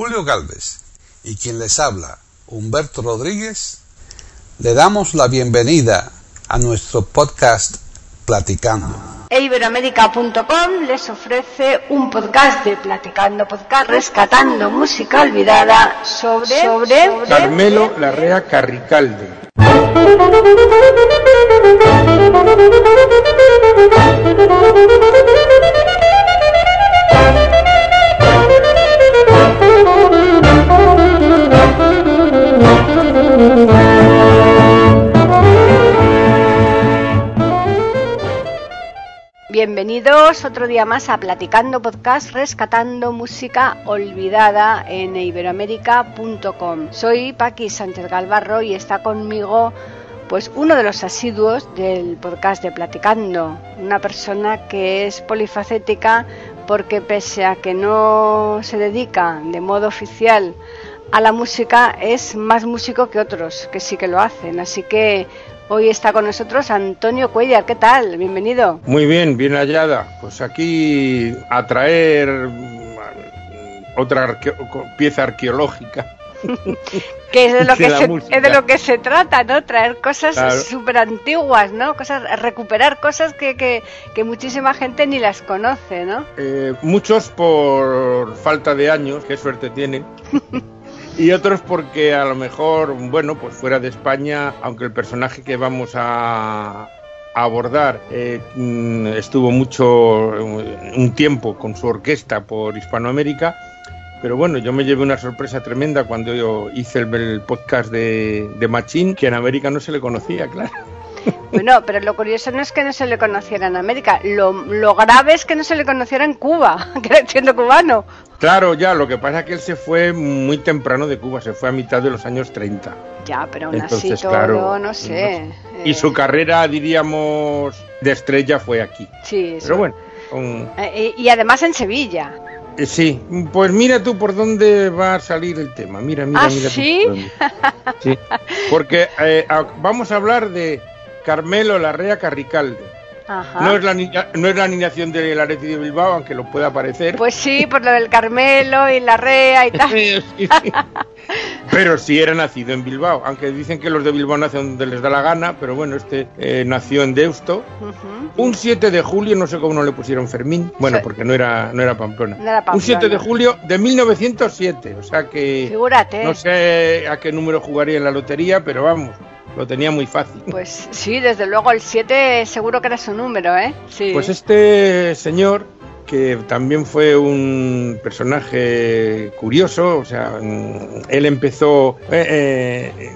Julio Galvez y quien les habla, Humberto Rodríguez, le damos la bienvenida a nuestro podcast Platicando. Iberoamérica.com les ofrece un podcast de Platicando Podcast, rescatando música olvidada sobre, sobre, sobre Carmelo Larrea Carricalde. Bienvenidos otro día más a Platicando Podcast, rescatando música olvidada en iberoamérica.com. Soy Paqui Sánchez Galvarro y está conmigo pues uno de los asiduos del podcast de Platicando, una persona que es polifacética porque pese a que no se dedica de modo oficial a la música, es más músico que otros que sí que lo hacen. Así que Hoy está con nosotros Antonio Cuellar. ¿Qué tal? Bienvenido. Muy bien, bien hallada. Pues aquí a traer mm, otra pieza arqueológica. que es de, lo que se, es de lo que se trata, ¿no? Traer cosas súper antiguas, ¿no? Cosas, recuperar cosas que, que, que, muchísima gente ni las conoce, ¿no? Eh, muchos por falta de años, qué suerte tienen. y otros porque a lo mejor, bueno, pues fuera de España, aunque el personaje que vamos a, abordar eh, mm, estuvo mucho, un tiempo con su orquesta por Hispanoamérica, pero bueno, yo me llevé una sorpresa tremenda cuando yo hice el, podcast de, de Machín, que en América no se le conocía, claro. Bueno, pero lo curioso no es que no se le conociera en América, lo, lo grave es que no se le conociera en Cuba, que era siendo cubano. Claro, ya, lo que pasa es que él se fue muy temprano de Cuba, se fue a mitad de los años 30. Ya, pero aún así todo, no sé. Y su carrera, diríamos, de estrella fue aquí. Sí, Pero bueno. Eh, y además en Sevilla. Eh, sí, pues mira tú por dónde va a salir el tema. Mira, mira, ¿Ah, mira. ¿sí? sí. Porque eh, vamos a hablar de Carmelo Larrea Carricalde. No es, la no es la alineación del Atleti de Bilbao, aunque lo pueda parecer. Pues sí, por lo del Carmelo y Larrea y tal. Pero sí era nacido en Bilbao, aunque dicen que los de Bilbao nacen donde les da la gana, pero bueno, este eh, nació en Deusto. Un 7 de julio, no sé cómo no le pusieron Fermín, bueno, porque no era, no era Pamplona. Un 7 de julio de 1907, o sea que... Figúrate. No sé a qué número jugaría en la lotería, pero vamos, lo tenía muy fácil. Pues sí, desde luego el 7 seguro que era su número, ¿eh? Sí. Pues este señor, que también fue un personaje curioso, o sea, mm, él empezó... Eh, eh,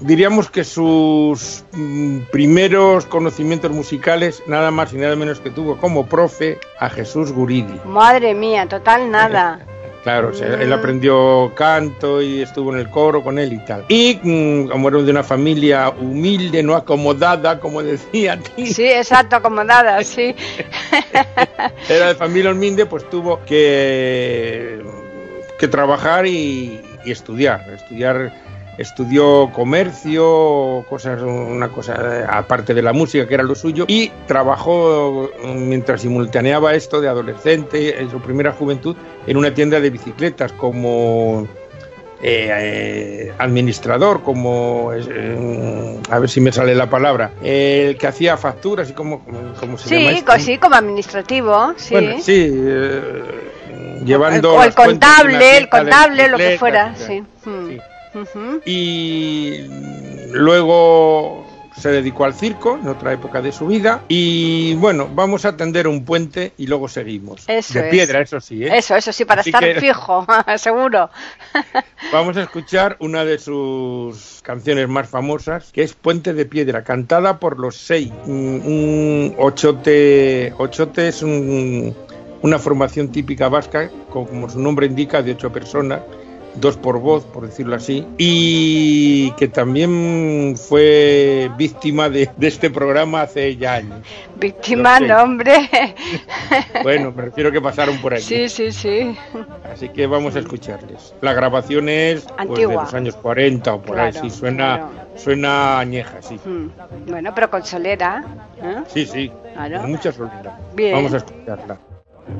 diríamos que sus mm, primeros conocimientos musicales, nada más y nada menos que tuvo como profe a Jesús Guridi. Madre mía, total nada. Claro, él aprendió canto y estuvo en el coro con él y tal. Y mm, como era de una familia humilde, no acomodada, como decía. Sí, exacto, acomodada, sí. era de familia humilde, pues tuvo que, que trabajar y, y estudiar, estudiar estudió comercio, cosas, una cosa aparte de la música que era lo suyo y trabajó mientras simultaneaba esto de adolescente en su primera juventud en una tienda de bicicletas como eh, eh, administrador, como eh, a ver si me sale la palabra, el que hacía facturas y como, como se sí, llama sí, como administrativo, sí. Bueno, sí, llevando o el contable, el contable, lo que fuera, sí. Y luego se dedicó al circo en otra época de su vida y bueno, vamos a tender un puente y luego seguimos. de piedra, eso sí. ¿eh? Eso, eso sí, para estar fijo, seguro. vamos a escuchar una de sus canciones más famosas, que es Puente de Piedra, cantada por los seis. Un ochote, ochote es una formación típica vasca, como su nombre indica, de ocho personas dos por voz, por decirlo así, y que también fue víctima de, este programa hace ya años. Víctima, no, hombre. bueno, prefiero que pasaron por aquí. Sí, sí, sí. Así que vamos a escucharles. La grabación es pues, de los años 40 o por ahí, sí, suena, suena añeja, sí. Hmm. Bueno, pero con solera. Sí, sí, con mucha solera. Bien. Vamos a escucharla.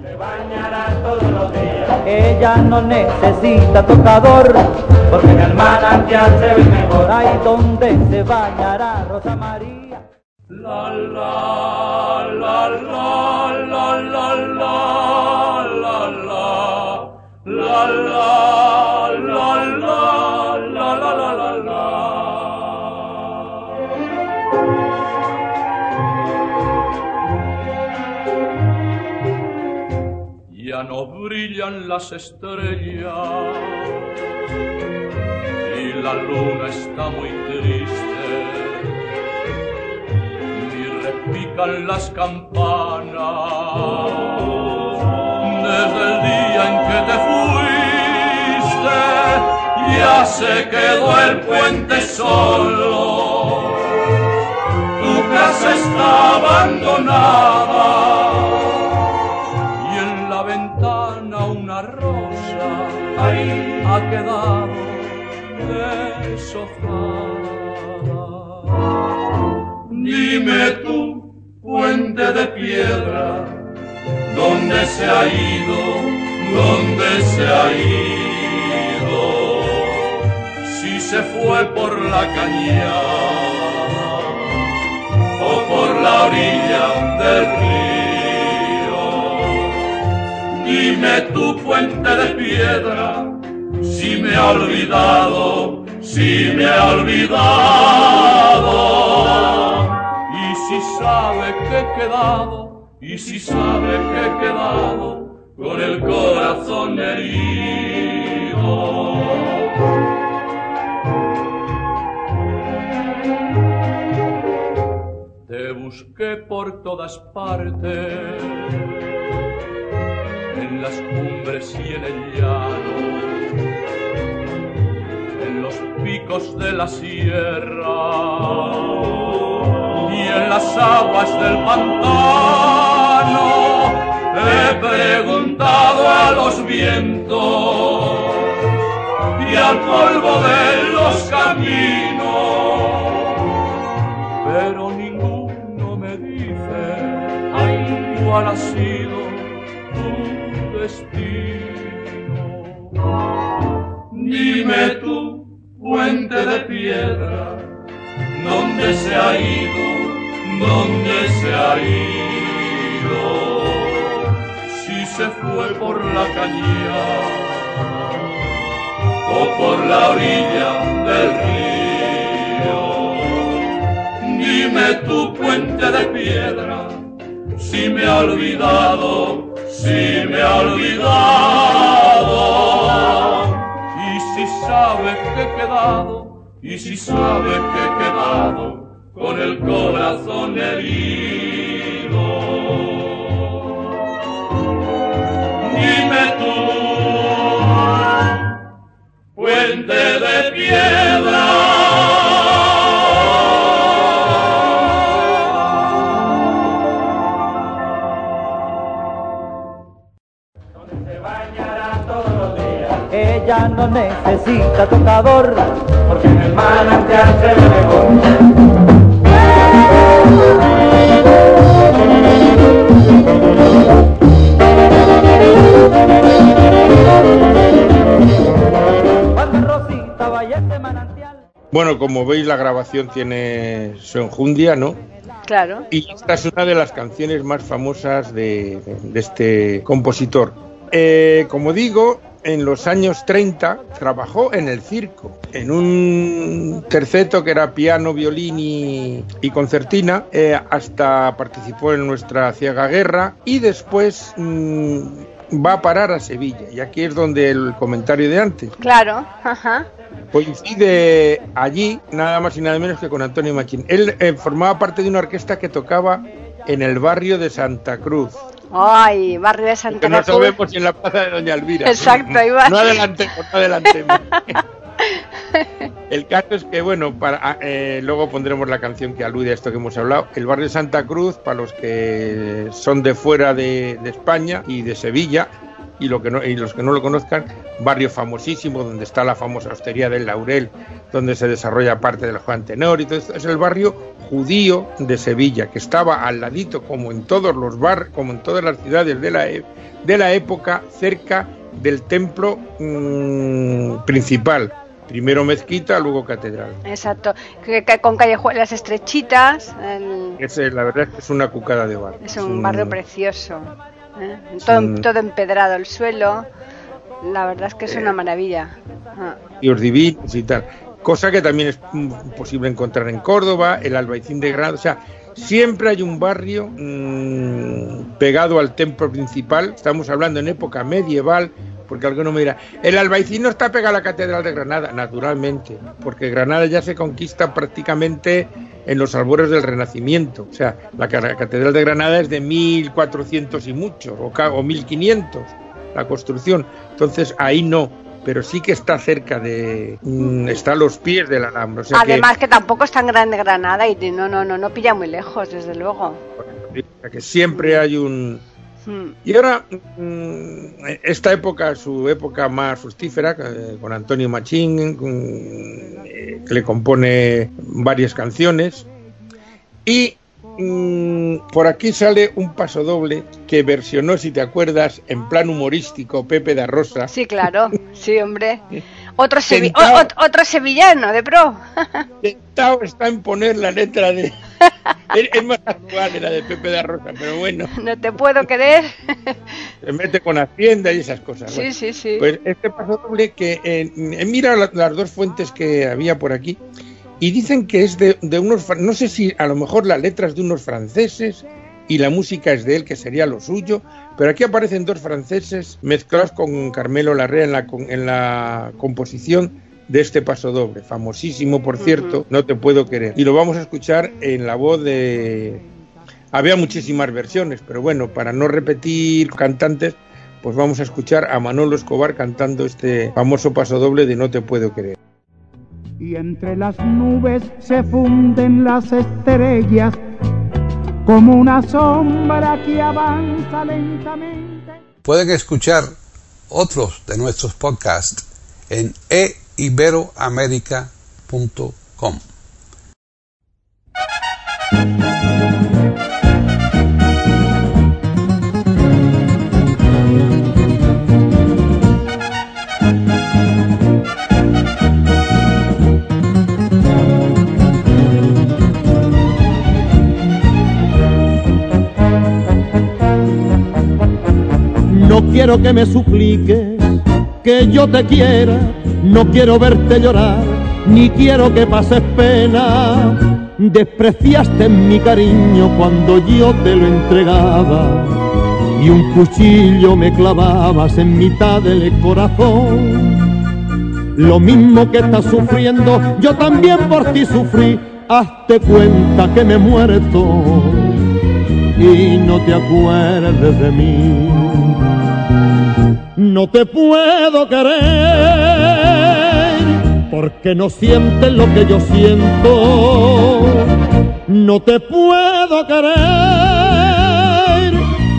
Se bañará todos los días. Ella no necesita tocador, porque en el manantial se ve mejor. Ahí donde se bañará Rosa María. La la la la la la la la la la la la la brillan las estrellas y la luna está muy triste. Ni repican las campanas desde el día en que te fuiste. Ya se quedó el puente solo. Tu casa está abandonada Dime tú, puente de piedra, ¿dónde se ha ido? ¿Dónde se ha ido? Si se fue por la cañada o por la orilla del río. Dime tu puente de piedra, si me ha olvidado, si me ha olvidado. Y si sabe que he quedado, y si sabe que he quedado con el corazón herido. Te busqué por todas partes, en las cumbres y en el llano, picos de la sierra y en las aguas del pantano. He preguntado a los vientos y al polvo de los caminos pero ninguno me dice ay, cuál ha sido tu destino. Dime tú, de piedra, ¿dónde se ha ido? ¿Dónde se ha ido? Si se fue por la cañada o por la orilla del río. Dime tu puente de piedra, si me ha olvidado, si me ha olvidado. Quedado, y si sabe que he quedado con el corazón herido. Dime tú, puente de piedra. Ella no necesita tocador, porque en el manantial se ve mejor. Bueno, como veis, la grabación tiene su enjundia, ¿no? Claro. Y esta es una de las canciones más famosas de, de este compositor. Eh, como digo, en los años 30 trabajó en el circo, en un terceto que era piano, violín y, y concertina, eh, hasta participó en nuestra ciega guerra y después mm, va a parar a Sevilla. Y aquí es donde el comentario de antes. Claro, ajá. Coincide allí nada más y nada menos que con Antonio Machín. Él eh, formaba parte de una orquesta que tocaba en el barrio de Santa Cruz. Ay, barrio de Santa Que no Cruz. sabemos en la plaza de Doña Elvira. Exacto, ahí va. No adelantemos, no adelantemos. El caso es que, bueno, para, ah, eh, luego pondremos la canción que alude a esto que hemos hablado. El barrio de Santa Cruz, para los que son de fuera de, de España y de Sevilla, y, lo que no, y los que no lo conozcan, barrio famosísimo, donde está la famosa hostería del Laurel, donde se desarrolla parte del Juan Tenor, y todo esto es el barrio judío de Sevilla, que estaba al ladito, como en todos los bar, como en todas las ciudades de la, e, de la época, cerca del templo mmm, principal. Primero mezquita, luego catedral. Exacto, con callejuelas estrechitas. El... Es, la verdad es que es una cucada de bar. Es un, barrio precioso. ¿Eh? Todo, un... todo empedrado el suelo. La verdad es que es una maravilla. Ah. Y os divinos y tal. Cosa que también es posible encontrar en Córdoba, el Albaicín de Granada. O sea, siempre hay un barrio mmm, pegado al templo principal. Estamos hablando en época medieval, porque alguno me dirá, el Albaicín no está pegado a la Catedral de Granada, naturalmente, porque Granada ya se conquista prácticamente en los albores del Renacimiento. O sea, la Catedral de Granada es de 1400 y mucho, o, o 1500 la construcción. Entonces ahí no, pero sí que está cerca de. Mm, está a los pies del Alhambra. O sea Además, que... que... tampoco es tan grande Granada y no, no, no, no pilla muy lejos, desde luego. Que siempre hay un. Y ahora, mm, esta época, su época más fructífera, con Antonio Machín, que le compone varias canciones. Y mmm, por aquí sale un paso doble que versionó, si te acuerdas, en plan humorístico Pepe da Rosa. Sí, claro, sí, hombre. Otro, sevi otro sevillano de pro. Tentado está en poner la letra de. Es más actual la de Pepe da Rosa, pero bueno. No te puedo querer. Se mete con Hacienda y esas cosas. Sí, bueno, sí, sí. Pues este paso doble que eh, he mirado las dos fuentes que había por aquí y dicen que es de, de, unos, no sé si a lo mejor la letra es de unos franceses y la música es de él, que sería lo suyo, pero aquí aparecen dos franceses mezclados con Carmelo Larrea en la, en la composición de este paso doble, famosísimo por cierto, uh -huh. No te puedo querer. Y lo vamos a escuchar en la voz de... Había muchísimas versiones, pero bueno, para no repetir cantantes, pues vamos a escuchar a Manolo Escobar cantando este famoso paso doble de No te puedo querer y entre las nubes se funden las estrellas como una sombra que avanza lentamente. Pueden escuchar otros de nuestros podcasts en eiberoamerica.com. No quiero que me supliques que yo te quiera, no quiero verte llorar, ni quiero que pases pena. Despreciaste mi cariño cuando yo te lo entregaba y un cuchillo me clavabas en mitad del corazón. Lo mismo que estás sufriendo, yo también por ti sufrí. Hazte cuenta que me he muerto y no te acuerdes de mí. No te puedo querer porque no sientes lo que yo siento. No te puedo querer,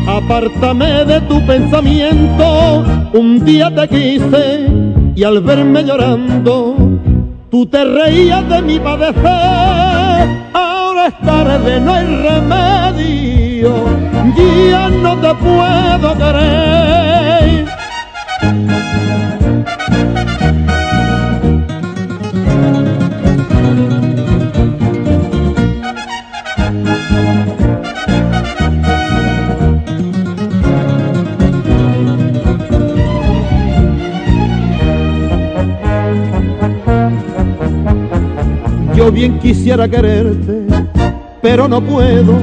apártame de tu pensamiento. Un día te quise y al verme llorando, tú te reías de mi padecer. Ahora es tarde, no hay remedio, ya no te puedo querer. Yo bien quisiera quererte, pero no puedo,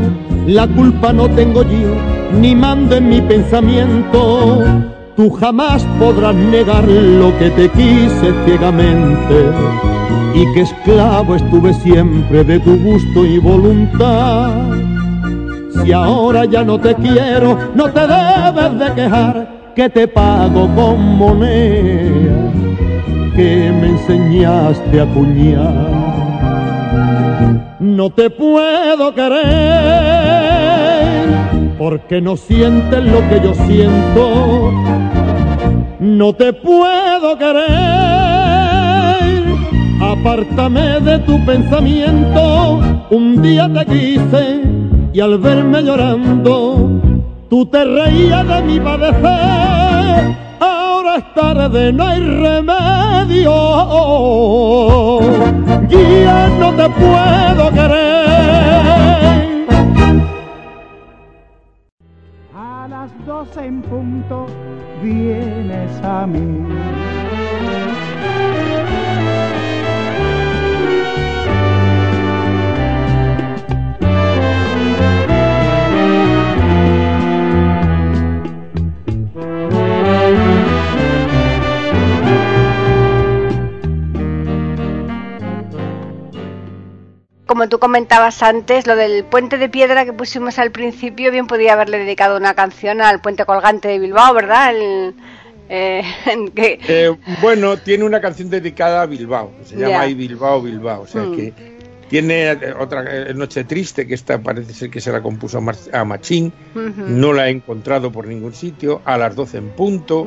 la culpa no tengo yo, ni mando en mi pensamiento. Tú jamás podrás negar lo que te quise ciegamente y que esclavo estuve siempre de tu gusto y voluntad. Si ahora ya no te quiero, no te debes de quejar que te pago con moneda que me enseñaste a cuñar. No te puedo querer porque no sientes lo que yo siento. No te puedo querer, Apártame de tu pensamiento, un día te quise y al verme llorando, tú te reías de mi padecer. Ahora es tarde, no hay remedio, ya no te puedo querer. Doce en punto vienes a mí. Como tú comentabas antes, lo del puente de piedra que pusimos al principio, bien podía haberle dedicado una canción al puente colgante de Bilbao, ¿verdad? El, eh, eh, bueno, tiene una canción dedicada a Bilbao, se llama ahí Bilbao, Bilbao, o sea mm. que tiene eh, otra Noche Triste, que esta parece ser que se la compuso a Machín, no la he encontrado por ningún sitio, a las 12 en punto.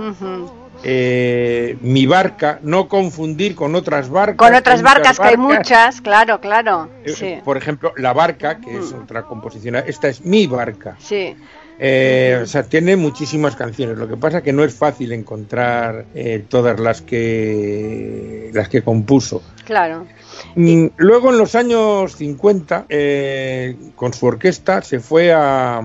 Eh, mi barca, no confundir con otras barcas. Con otras barcas, que hay muchas, claro, claro. Eh, por ejemplo, La Barca, que es mm. otra composición, esta es Mi Barca. Sí. Eh, o sea, tiene muchísimas canciones. Lo que pasa que no es fácil encontrar todas las que las que compuso. Claro. Mm, luego en los años 50, con su orquesta, se fue a,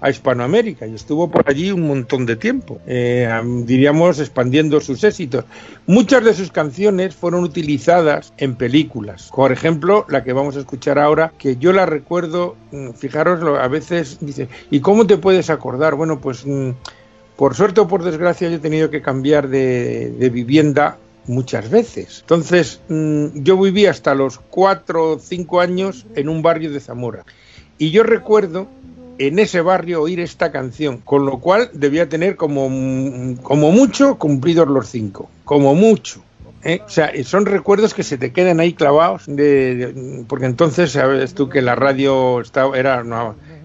a Hispanoamérica y estuvo por allí un montón de tiempo, eh, diríamos expandiendo sus éxitos. Muchas de sus canciones fueron utilizadas en películas, por ejemplo la que vamos a escuchar ahora, que yo la recuerdo, mm, fijaros, a veces dice, ¿y cómo te puedes acordar? Bueno, pues mm, por suerte o por desgracia yo he tenido que cambiar de, vivienda muchas veces. Entonces, mm, yo viví hasta los cuatro o cinco años en un barrio de Zamora. Y yo recuerdo en ese barrio oír esta canción, con lo cual debía tener como, como mucho cumplidos los cinco, como mucho. ¿eh? O sea, son recuerdos que se te quedan ahí clavados, de, porque entonces sabes tú que la radio estaba, era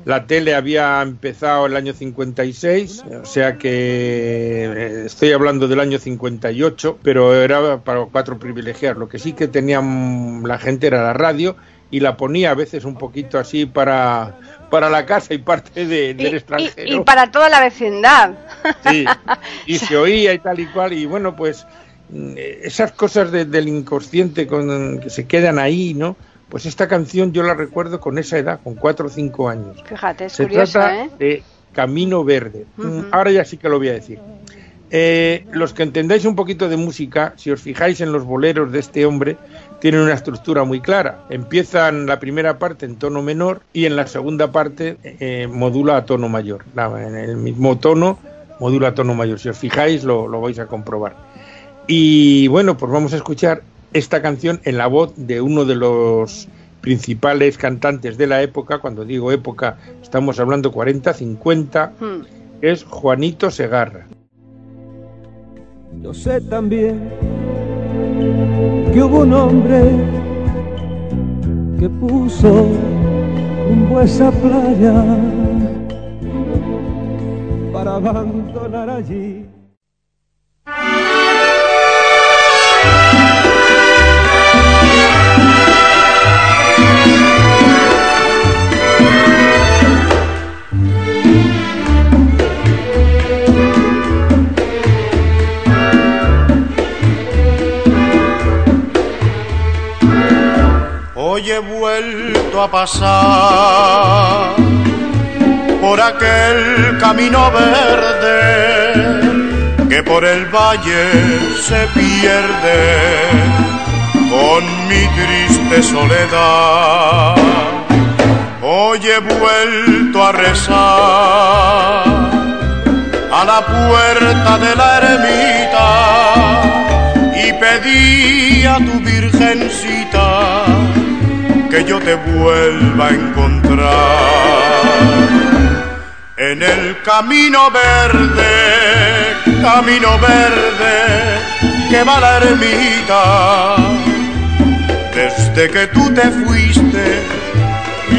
la tele había empezado el año 56, o sea que eh, estoy hablando del año 58, pero era para cuatro privilegiados. Lo que sí que tenía la gente era la radio y la ponía a veces un poquito así para para la casa y parte del extranjero. Y, para toda la vecindad. Sí, y se oía y tal y cual. Y bueno, pues mm, esas cosas del inconsciente con, que se quedan ahí, ¿no? Pues esta canción yo la recuerdo con esa edad, con cuatro o cinco años. Fíjate, es se trata ¿eh? de Camino Verde. Mm, ahora ya sí que lo voy a decir. Eh, los que entendáis un poquito de música, si os fijáis en los boleros de este hombre, tienen una estructura muy clara. Empiezan la primera parte en tono menor y en la segunda parte eh, modula a tono mayor. En el mismo tono modula a tono mayor. Si os fijáis lo, lo vais a comprobar. Y bueno, pues vamos a escuchar esta canción en la voz de uno de los principales cantantes de la época, cuando digo época estamos hablando 40, 50, hmm. es Juanito Segarra. Yo sé también que hubo un hombre que puso rumbo a esa playa para abandonar allí Hoy he vuelto a pasar por aquel camino verde que por el valle se pierde con mi triste soledad. Hoy he vuelto a rezar a la puerta de la ermita y pedí a tu virgencita que yo te vuelva a encontrar en el camino verde, camino verde que va la ermita. Desde que tú te fuiste,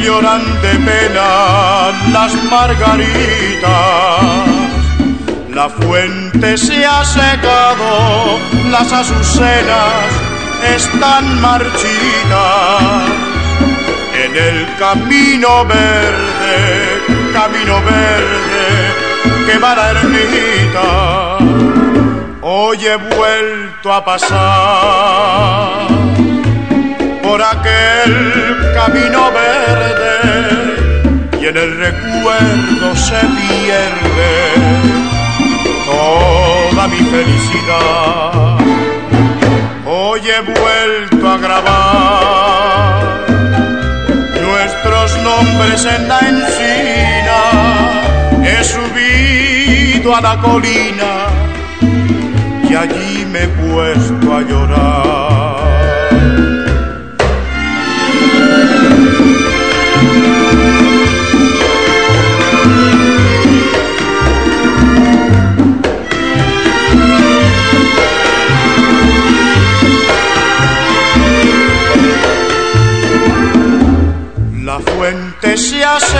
lloran de pena las margaritas. La fuente se ha secado, las azucenas están marchitas en el camino verde, camino verde que va la ermita. Hoy he vuelto a pasar por aquel camino verde y en el recuerdo se pierde toda mi felicidad. Hoy he vuelto a grabar nombres en la encina. He subido a la colina y allí me he puesto a llorar.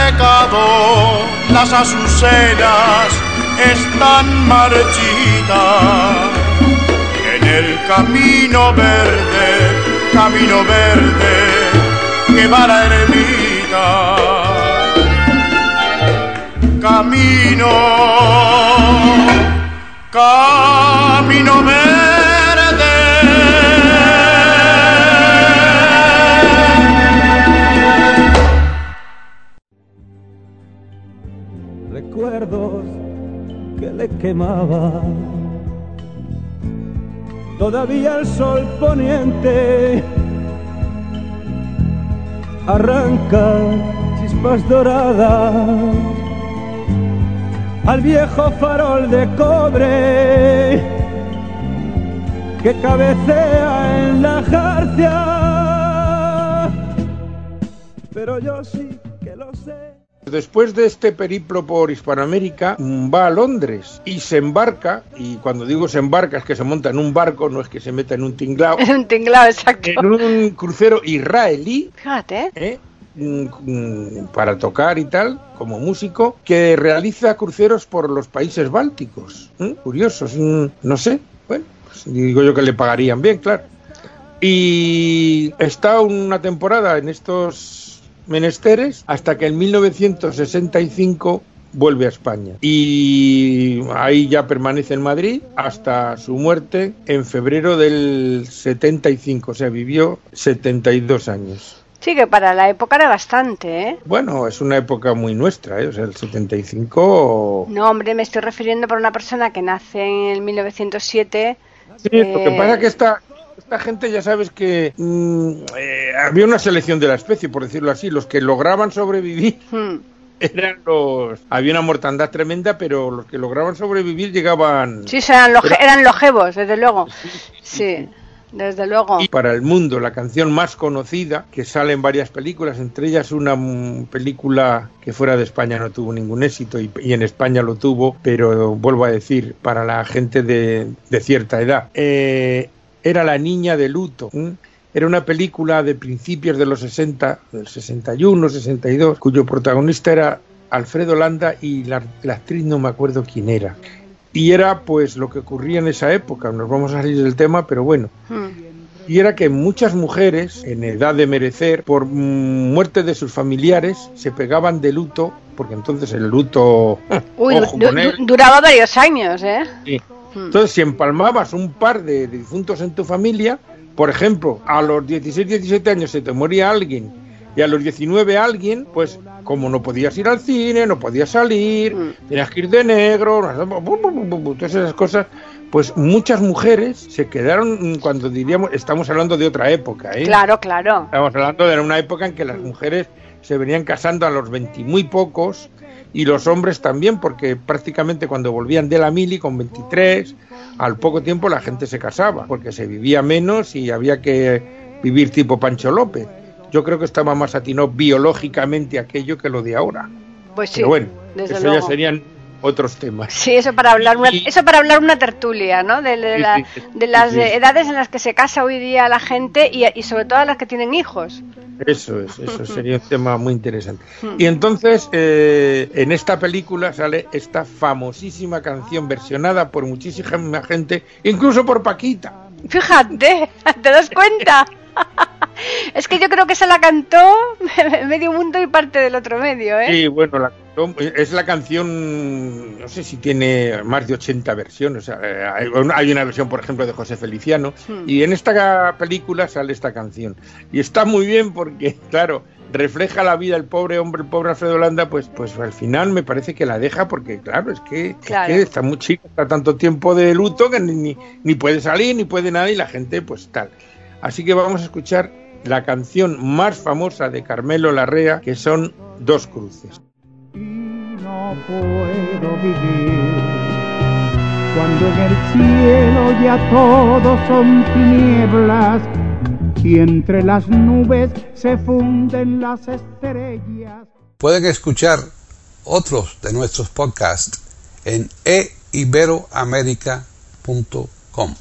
Secado, las azucenas están marchitas. En el camino verde, camino verde, que va la ermita. Camino, camino verde. Quemaba. Todavía el sol poniente arranca chispas doradas al viejo farol de cobre que cabecea en la jarcia. Pero yo sí. Después de este periplo por Hispanoamérica, va a Londres y se embarca, y cuando digo se embarca es que se monta en un barco, no es que se meta en un tinglao, Es un tinglado, exacto. en un crucero israelí, Fíjate. ¿eh? Mm, para tocar y tal, como músico, que realiza cruceros por los países bálticos. ¿eh? Curioso, es un- no sé, bueno, pues digo yo que le pagarían bien, claro. Y está una temporada en estos menesteres hasta que en 1965 vuelve a España. Y ahí ya permanece en Madrid hasta su muerte en febrero del 75, o sea, vivió 72 años. Sí, que para la época era bastante, ¿eh? Bueno, es una época muy nuestra, ¿eh? o sea, el 75... No, hombre, me estoy refiriendo por una persona que nace en el 1907. Sí, lo que eh, pasa es que esta, esta gente ya sabes que mm, eh, había una selección de la especie, por decirlo así, los que lograban sobrevivir hmm, eran los... Había una mortandad tremenda, pero los que lograban sobrevivir llegaban... Sí, eran, Pero- eran longevos, desde luego. Sí, desde luego. Y para el mundo, la canción más conocida, que sale en varias películas, entre ellas una mm, película que fuera de España no tuvo ningún éxito y, y en España lo tuvo, pero vuelvo a decir, para la gente de, de cierta edad, eh, era La Niña de Luto. Era una película de principios de los 60, del 61, 62, cuyo protagonista era Alfredo Landa y la, la actriz no me acuerdo quién era. Y era pues lo que ocurría en esa época, nos vamos a salir del tema, pero bueno, Hmm. y era que muchas mujeres en edad de merecer por muerte de sus familiares se pegaban de luto porque entonces el luto Uy, ojo du- con él, du- duraba varios años, ¿eh? sí. Hmm. entonces si empalmabas un par de difuntos en tu familia por ejemplo a los 16 17 años se te moría alguien y a los 19 alguien pues como no podías ir al cine no podías salir Mm. tenías que ir de negro todas esas cosas pues muchas mujeres se quedaron cuando diríamos estamos hablando de otra época ¿eh? Claro, claro. Estamos hablando de una época en que las mujeres se venían casando a los 20 y muy pocos y los hombres también, porque prácticamente cuando volvían de la mili con 23, al poco tiempo la gente se casaba, porque se vivía menos y había que vivir tipo Pancho López. Yo creo que estaba más atinado biológicamente aquello que lo de ahora. Pues sí, Pero bueno, desde eso luego. ya serían otros temas. Sí, eso para hablar una, Y- eso para hablar una tertulia, ¿no? De, de Sí, la- sí, sí, de las edades en las que se casa hoy día la gente y, y sobre todo las que tienen hijos. Eso es, eso sería un tema muy interesante. Hmm. Y entonces, eh, en esta película sale esta famosísima canción versionada por muchísima gente, incluso por Paquita. Fíjate, ¿te das cuenta? es que yo creo que se la cantó medio mundo y parte del otro medio, ¿eh? Sí, bueno, la, es la canción, no sé si tiene más de 80 versiones. Hay una versión, por ejemplo, de José Feliciano, hmm. y en esta película sale esta canción. Y está muy bien porque, claro, refleja la vida del pobre hombre, el pobre Alfredo Landa, pues, pues al final me parece que la deja porque, claro, es que, está muy chica, está tanto tiempo de luto que ni, ni puede salir, ni puede nada, y la gente, pues tal. Así que vamos a escuchar la canción más famosa de Carmelo Larrea, que son Dos Cruces. Y no puedo vivir cuando en el cielo ya todos son tinieblas y entre las nubes se funden las estrellas. Pueden escuchar otros de nuestros podcasts en eiberoamerica.com.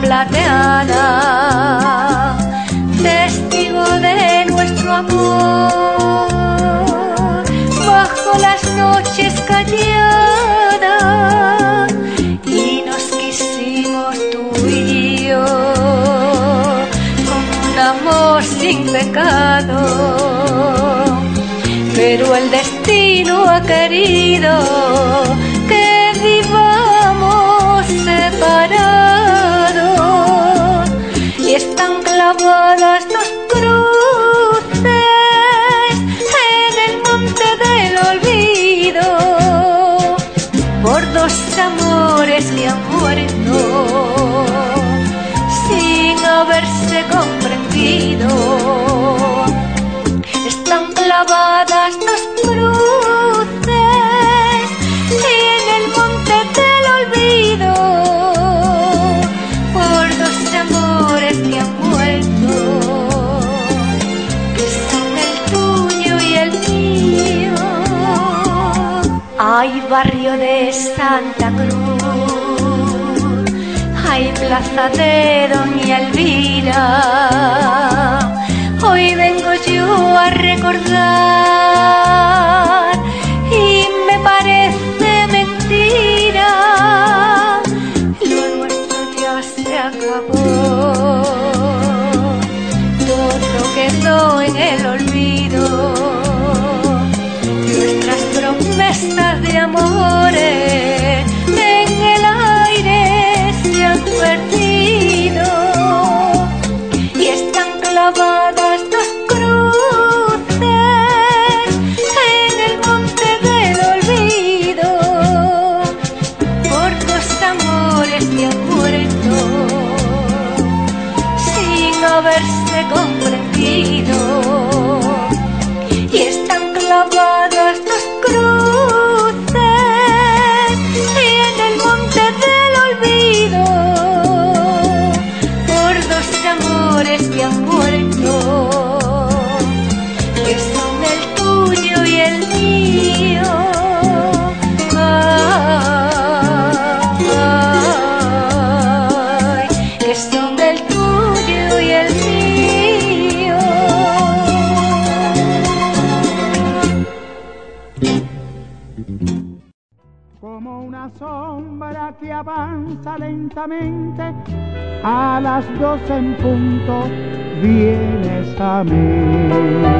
plateada, testigo de nuestro amor, bajo las noches calladas, y nos quisimos tú y yo, con un amor sin pecado, pero el destino ha querido clavadas dos cruces en el monte del olvido por dos amores que han muerto sin haberse comprendido. Barrio de Santa Cruz, hay plaza de Doña Elvira. Hoy vengo yo a recordar y me parece mentira. Lo nuestro ya se acabó, todo quedó en 梦。Las dos en punto vienes a mí.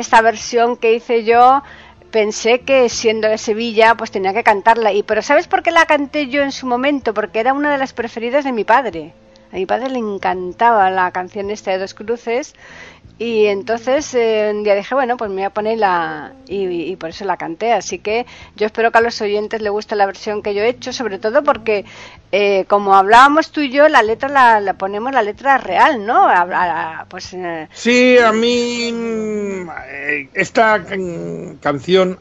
esta versión que hice yo, pensé que siendo de Sevilla, pues tenía que cantarla. Y pero ¿sabes por qué la canté yo en su momento? Porque era una de las preferidas de mi padre. A mi padre le encantaba la canción esta de Dos Cruces y entonces eh, un día dije, bueno, pues me voy a poner la... Y, por eso la canté. Así que yo espero que a los oyentes les guste la versión que yo he hecho, sobre todo porque, eh, como hablábamos tú y yo, la letra la, ponemos la letra real, ¿no? pues, eh, Sí, a mí esta canción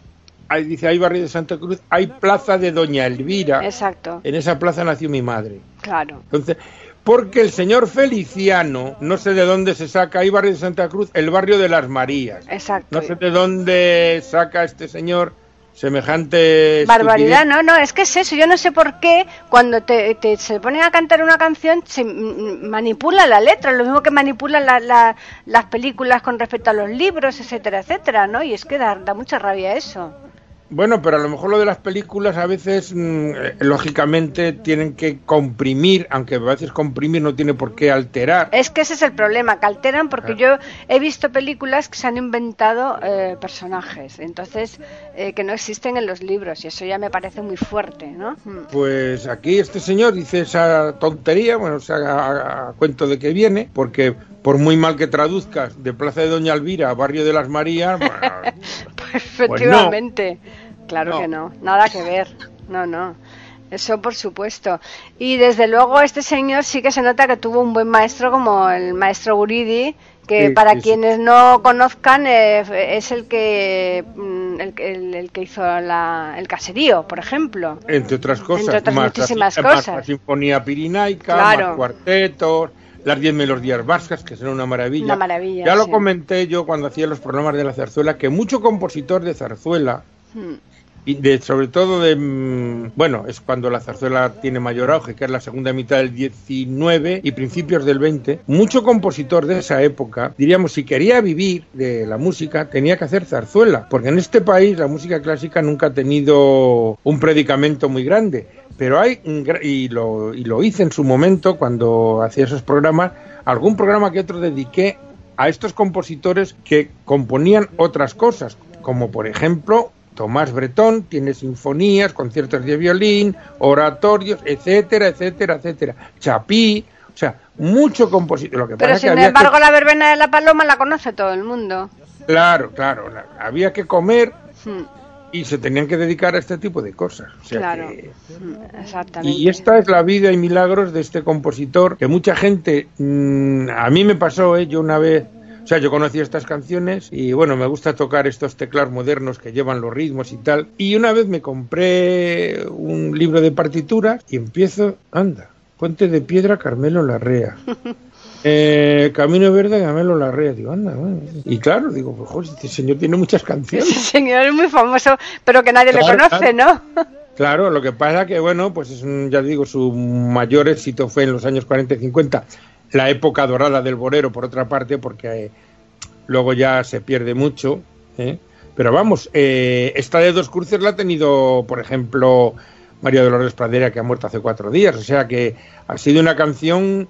Ahí dice, hay barrio de Santa Cruz, hay plaza de Doña Elvira. Exacto. En esa plaza nació mi madre. Claro. Entonces, porque el señor Feliciano, no sé de dónde se saca, hay barrio de Santa Cruz, el barrio de las Marías. Exacto. No sé de dónde saca este señor semejante barbaridad no no es que es eso yo no sé por qué cuando te, se ponen a cantar una canción se manipula la letra lo mismo que manipulan las películas con respecto a los libros etcétera etcétera no y es que da mucha rabia eso bueno, pero a lo mejor lo de las películas a veces, mm, eh, lógicamente, tienen que comprimir, aunque a veces comprimir no tiene por qué alterar. Es que ese es el problema, que alteran porque yo he visto películas que se han inventado eh, personajes, entonces, eh, que no existen en los libros, y eso ya me parece muy fuerte, ¿no? Mm. Pues aquí este señor dice esa tontería, bueno, o sea, a, cuento de que viene, porque por muy mal que traduzcas de Plaza de Doña Elvira a Barrio de las Marías, bueno, pues efectivamente. Claro que no, nada que ver. No, no. Eso por supuesto. Y desde luego este señor sí que se nota que tuvo un buen maestro como el maestro Guridi, que para quienes no conozcan eh, es el que mm, el, que hizo el caserío, por ejemplo. Entre otras cosas. Entre otras muchísimas cosas. la Sinfonía Pirinaica, cuartetos, las diez melodías vascas, que son una maravilla. Una maravilla. Ya lo comenté yo cuando hacía los programas de la zarzuela, que mucho compositor de zarzuela... Hmm de, sobre todo de mm, bueno es cuando la zarzuela tiene mayor auge que es la segunda mitad del 19 y principios del 20 mucho compositor de esa época diríamos si quería vivir de la música tenía que hacer zarzuela porque en este país la música clásica nunca ha tenido un predicamento muy grande. Pero hay y lo, y lo hice en su momento cuando hacía esos programas algún programa que otro dediqué a estos compositores que componían otras cosas como por ejemplo Tomás Bretón tiene sinfonías, conciertos de violín, oratorios, etcétera, etcétera, etcétera. Chapí, o sea, mucho compositor. Lo que Pero sin embargo, la verbena de la paloma la conoce todo el mundo. Claro, claro. Había que comer hmm. y se tenían que dedicar a este tipo de cosas. claro, hmm, exactamente. Y esta es la vida y milagros de este compositor que mucha gente, mm, a mí me pasó, ¿eh? yo una vez o sea, yo conocí estas canciones y bueno, me gusta tocar estos teclados modernos que llevan los ritmos y tal. Y una vez me compré un libro de partituras y empiezo, anda, Puente de Piedra, Carmelo Larrea. Eh, Camino Verde, Carmelo Larrea. Digo, anda, Y claro, digo, pues este señor tiene muchas canciones. Ese señor es muy famoso, pero que nadie le conoce, ¿no? Claro, lo que pasa que, bueno, pues es ya digo, su mayor éxito fue en los años 40 y 50 la época dorada del bolero, por otra parte, porque eh, luego ya se pierde mucho. ¿eh? Pero vamos, eh, esta de Dos Cruces la ha tenido, por ejemplo, María Dolores Pradera, que ha muerto hace cuatro días. O sea que ha sido una canción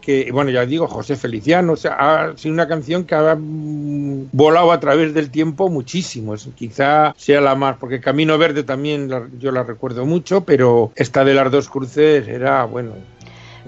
que, bueno, ya digo, José Feliciano, o sea, ha sido una canción que ha mm, volado a través del tiempo muchísimo. quizá sea la más, porque Camino Verde también yo la recuerdo mucho, pero esta de las dos cruces era, bueno,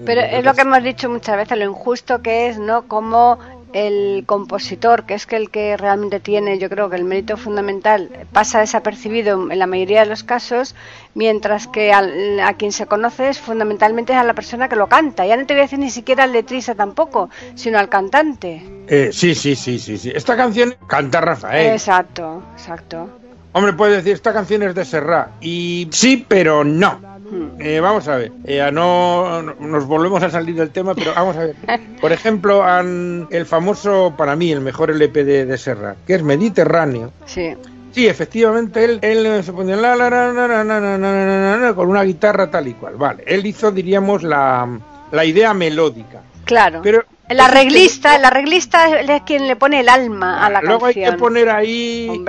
pero es lo que hemos dicho muchas veces, lo injusto que es, ¿no? Como el compositor, que es que el que realmente tiene, yo creo que el mérito fundamental pasa desapercibido en la mayoría de los casos, mientras que a quien se conoce es fundamentalmente a la persona que lo canta. Ya no te voy a decir ni siquiera al letrista tampoco, sino al cantante. Eh, sí, sí, sí, sí, sí. Esta canción canta Rafael. Exacto, exacto. Hombre, puedes decir, esta canción es de Serrat. Y sí, pero no. Hmm. Eh, vamos a ver, eh, no, nos volvemos a salir del tema, pero vamos a ver. Por ejemplo, el famoso, para mí, el mejor LP de, de Serrat, que es Mediterráneo. Sí. Sí, efectivamente, él, él se ponía la, la, la, con una guitarra tal y cual. Vale, él hizo, diríamos, la, la idea melódica. Claro. Pero el arreglista, el arreglista es quien le pone el alma a la Luego canción. hay que poner ahí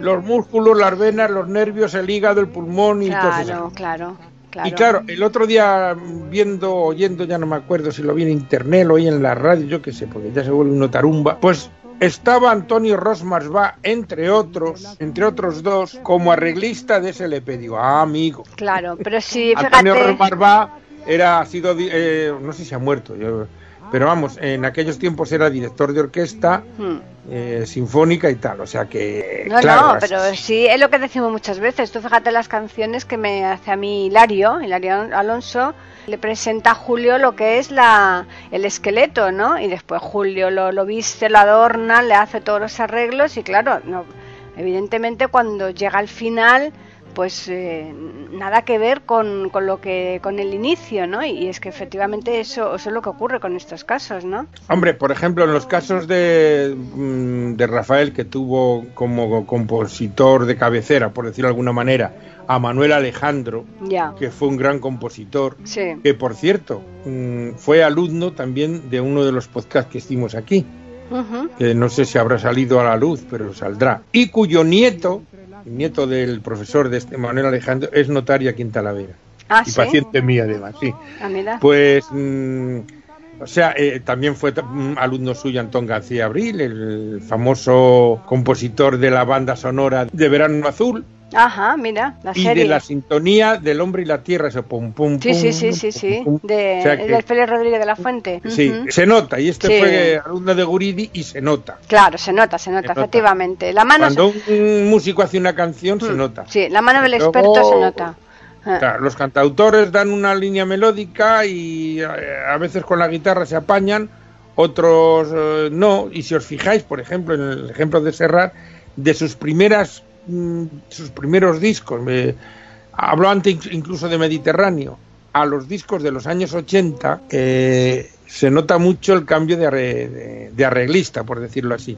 los músculos, las venas, los nervios, el hígado, el pulmón y todo eso. Claro, claro. Y claro, el otro día viendo, oyendo, ya no me acuerdo si lo vi en internet o oí en la radio, yo qué sé, porque ya se vuelve una tarumba, pues estaba Antonio Rosmarsba, entre otros, entre otros dos, como arreglista de ese LP. Digo, ah, amigo. Claro, pero sí, fíjate... Antonio Rosmarsba era, ha sido, eh, no sé si ha muerto, yo- pero vamos, en aquellos tiempos era director de orquesta Hmm. eh, sinfónica y tal, o sea que... No, claro, no, pero sí, es lo que decimos muchas veces. Tú fíjate las canciones que me hace a mí Hilario, Hilario Alonso, le presenta a Julio lo que es la, el esqueleto, ¿no? Y después Julio lo, lo viste, lo adorna, le hace todos los arreglos y claro, no, evidentemente cuando llega al final pues eh, nada que ver con, con lo que con el inicio, ¿no? Y es que efectivamente eso, eso es lo que ocurre con estos casos, ¿no? Hombre, por ejemplo, en los casos de, mm, de Rafael, que tuvo como compositor de cabecera, por decirlo de alguna manera, a Manuel Alejandro, Ya. que fue un gran compositor, Sí. que por cierto mm, fue alumno también de uno de los podcasts que hicimos aquí, que no sé si habrá salido a la luz, pero saldrá, y cuyo nieto, nieto del profesor de este Manuel Alejandro, es notario aquí en Talavera, Ah, y sí. paciente mía además, sí. Ah. Pues, mm, o sea, eh, también fue alumno suyo Antón García Abril, el famoso compositor de la banda sonora de Verano Azul Ajá, mira, la y serie. de la sintonía del hombre y la tierra, ese pum pum Sí, pum, sí, sí, sí, sí. pum. De, O sea que- del Félix Rodríguez de la Fuente. Sí, se nota, y este Sí. fue alumno de Guridi y se nota. Claro, se nota, se nota, Se nota. efectivamente. La mano, Cuando un músico hace una canción, se Mm, nota. sí, la mano del experto se nota. Ah, Claro, los cantautores dan una línea melódica y eh, a veces con la guitarra se apañan, otros eh, no. Y si os fijáis, por ejemplo, en el ejemplo de Serrat, de sus primeras, sus primeros discos, me, hablo antes inc- incluso de Mediterráneo, a los discos de los años 80, eh, se nota mucho el cambio de, arre- de- de arreglista, por decirlo así.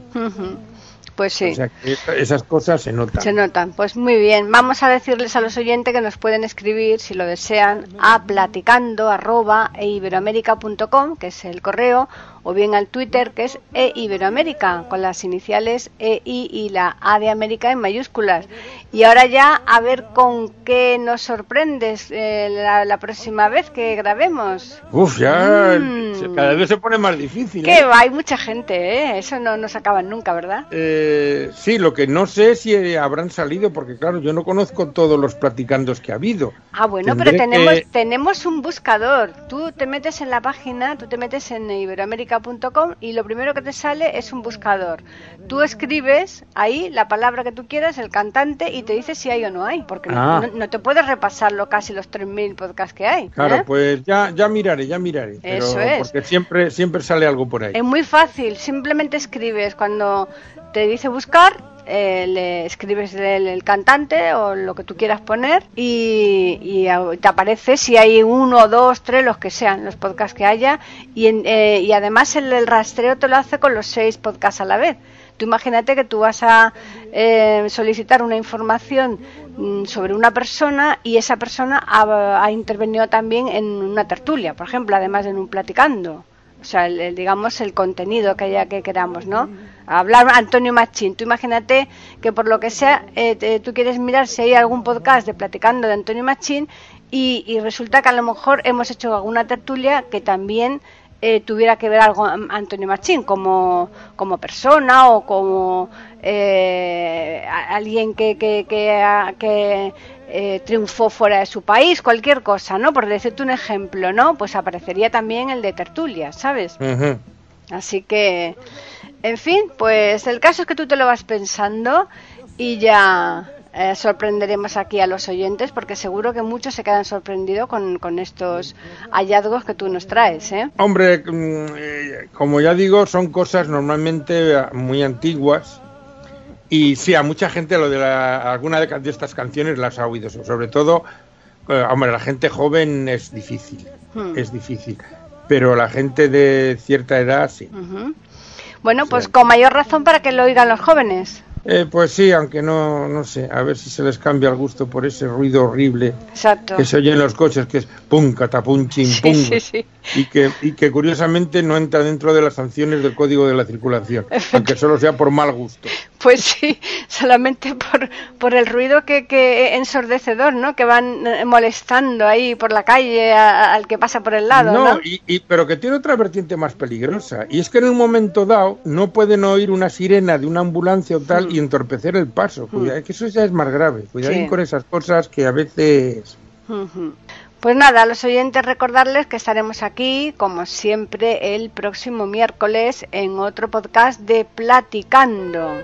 Pues sí. O sea, que esa- esas cosas se notan. Se notan. Pues muy bien. Vamos a decirles a los oyentes que nos pueden escribir, si lo desean, a platicando arroba eiberoamerica.com, que es el correo, o bien al Twitter, que es eiberoamérica, con las iniciales EI y la A de América en mayúsculas. Y ahora ya a ver con qué nos sorprendes eh, la, la próxima vez que grabemos. Uf, ya Mm. cada vez se pone más difícil. Que ¿eh? hay mucha gente, ¿eh? Eso no nos acaban nunca, ¿verdad? Eh, sí, lo que no sé es si habrán salido, porque claro, yo no conozco todos los platicandos que ha habido. Ah, bueno, Tendré pero tenemos, que- tenemos un buscador. Tú te metes en la página, tú te metes en y lo primero que te sale es un buscador. Tú escribes ahí la palabra que tú quieras, el cantante, y te dice si hay o no hay, porque no- Ah. no, no te puedes repasarlo casi los 3.000 podcasts que hay. Claro, ¿eh? pues ya, ya miraré, ya miraré. Pero Eso es. Porque siempre, siempre sale algo por ahí. Es muy fácil, simplemente escribes cuando te dice buscar, eh, le escribes el, cantante o lo que tú quieras poner y, te aparece si hay uno, dos, tres, los que sean, los podcasts que haya y, en- eh, y además el, rastreo te lo hace con los seis podcasts a la vez. Tú imagínate que tú vas a eh, solicitar una información mm, sobre una persona y esa persona ha, intervenido también en una tertulia, por ejemplo, además de en un platicando. O sea, el, digamos, el contenido que haya que queramos, ¿no? Hablar Antonio Machín. Tú imagínate que por lo que sea, eh, te- tú quieres mirar si hay algún podcast de platicando de Antonio Machín y, y resulta que a lo mejor hemos hecho alguna tertulia que también eh, tuviera que ver algo Antonio Machín como, como persona o como eh, alguien que, que, que, eh, triunfó fuera de su país, cualquier cosa, ¿no? Por decirte un ejemplo, ¿no? Pues aparecería también el de tertulia, ¿sabes? Así que, en fin, pues el caso es que tú te lo vas pensando y ya eh, sorprenderemos aquí a los oyentes porque seguro que muchos se quedan sorprendidos con, con estos hallazgos que tú nos traes, ¿eh? Hombre, mm, eh, como ya digo, son cosas normalmente eh, muy antiguas. Y sí, a mucha gente lo de la, alguna de, de estas canciones las ha oído. Sobre todo, eh, hombre, la gente joven es difícil. Hmm. Es difícil. Pero la gente de cierta edad sí. Bueno, pues con mayor razón para que lo oigan los jóvenes. Eh, pues sí, aunque no, no sé, a ver si se les cambia el gusto por ese ruido horrible Exacto. que se oye en los coches, que es pum, catapum, chim, Sí, pum, sí, sí. Y, que, y que curiosamente no entra dentro de las sanciones del Código de la Circulación, aunque solo sea por mal gusto. Pues sí, solamente por, por el ruido que, que ensordecedor, ¿no? Que van eh, molestando ahí por la calle a- al que pasa por el lado, ¿no? No, y, y- pero que tiene otra vertiente más peligrosa, y es que en un momento dado no pueden oír una sirena de una ambulancia o tal y entorpecer el paso. Cuida- que eso ya es más grave. Cuidado Mm. Sí. con esas cosas que a veces... Pues nada, a los oyentes recordarles que estaremos aquí, como siempre, el próximo miércoles en otro podcast de Platicando.